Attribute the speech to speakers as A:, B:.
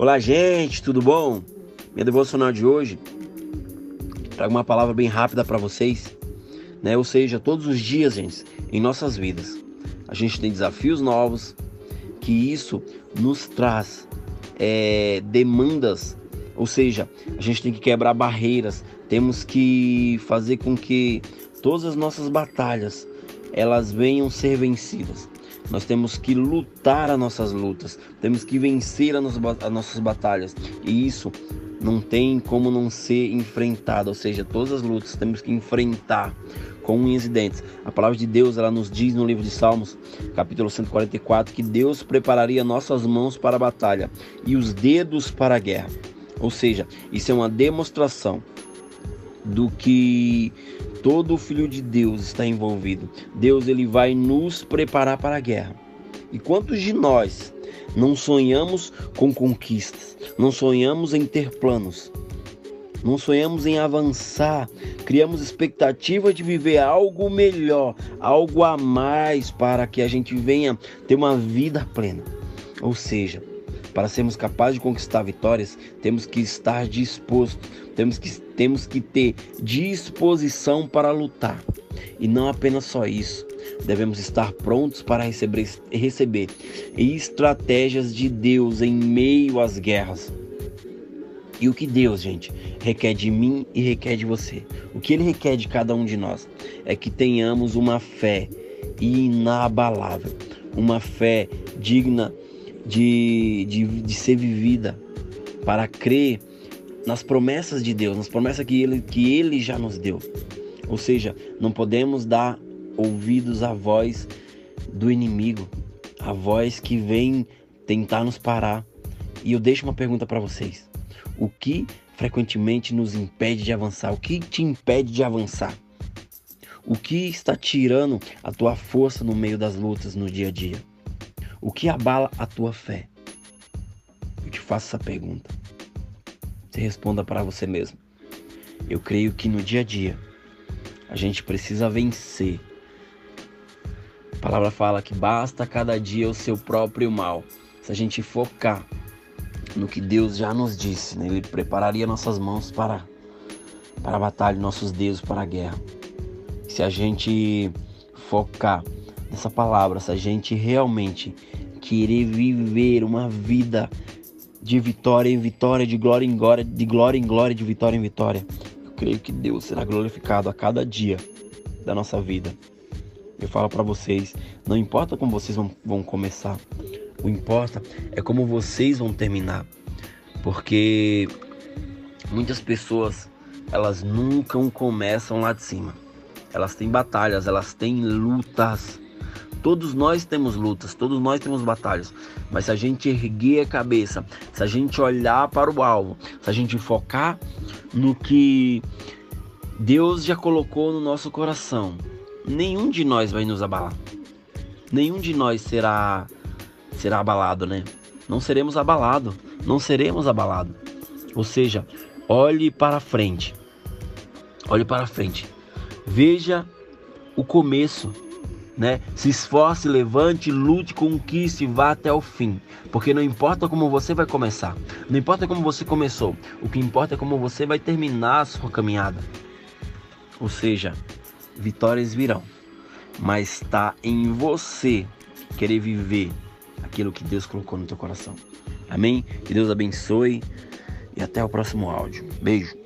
A: Olá, gente, tudo bom? Minha devocional de hoje trago uma palavra bem rápida para vocês, né? Ou seja, todos os dias, gente, em nossas vidas, a gente tem desafios novos, que isso nos traz é, demandas, ou seja, a gente tem que quebrar barreiras, temos que fazer com que todas as nossas batalhas elas venham ser vencidas. Nós temos que lutar as nossas lutas, temos que vencer as nossas batalhas. E isso não tem como não ser enfrentado, ou seja, todas as lutas temos que enfrentar com unhas e dentes. A palavra de Deus, ela nos diz no livro de Salmos, capítulo 144, que Deus prepararia nossas mãos para a batalha e os dedos para a guerra. Ou seja, isso é uma demonstração do que todo filho de Deus está envolvido. Deus ele vai nos preparar para a guerra. E quantos de nós não sonhamos com conquistas, não sonhamos em ter planos, não sonhamos em avançar, criamos expectativa de viver algo melhor, algo a mais para que a gente venha ter uma vida plena. Ou seja, para sermos capazes de conquistar vitórias, temos que estar disposto, temos que, temos que ter disposição para lutar. E não apenas só isso, devemos estar prontos para receber, receber estratégias de Deus em meio às guerras. E o que Deus, gente, requer de mim e requer de você? O que Ele requer de cada um de nós é que tenhamos uma fé inabalável, uma fé digna de, de, de ser vivida, para crer nas promessas de Deus, nas promessas que ele, que ele já nos deu. Ou seja, não podemos dar ouvidos à voz do inimigo, a voz que vem tentar nos parar. E eu deixo uma pergunta para vocês: o que frequentemente nos impede de avançar? O que te impede de avançar? O que está tirando a tua força no meio das lutas no dia a dia? O que abala a tua fé? Eu te faço essa pergunta. Você responda para você mesmo. Eu creio que no dia a dia a gente precisa vencer. A palavra fala que basta cada dia o seu próprio mal. Se a gente focar no que Deus já nos disse, né? Ele prepararia nossas mãos para, para a batalha, nossos dedos para a guerra. Se a gente focar nessa palavra, se a gente realmente querer viver uma vida de vitória em vitória, de glória em glória, de glória em glória, de vitória em vitória, eu creio que Deus será glorificado a cada dia da nossa vida. Eu falo para vocês, não importa como vocês vão, vão começar, o importa é como vocês vão terminar, porque muitas pessoas elas nunca começam lá de cima. Elas têm batalhas, elas têm lutas, Todos nós temos lutas, todos nós temos batalhas, mas se a gente erguer a cabeça, se a gente olhar para o alvo, se a gente focar no que Deus já colocou no nosso coração, nenhum de nós vai nos abalar. Nenhum de nós será será abalado, né? Não seremos abalados, não seremos abalados. Ou seja, olhe para frente. Olhe para frente. Veja o começo né? Se esforce, levante, lute, conquiste, vá até o fim. Porque não importa como você vai começar, não importa como você começou, o que importa é como você vai terminar a sua caminhada. Ou seja, vitórias virão, mas está em você querer viver aquilo que Deus colocou no teu coração. Amém? Que Deus abençoe e até o próximo áudio. Beijo.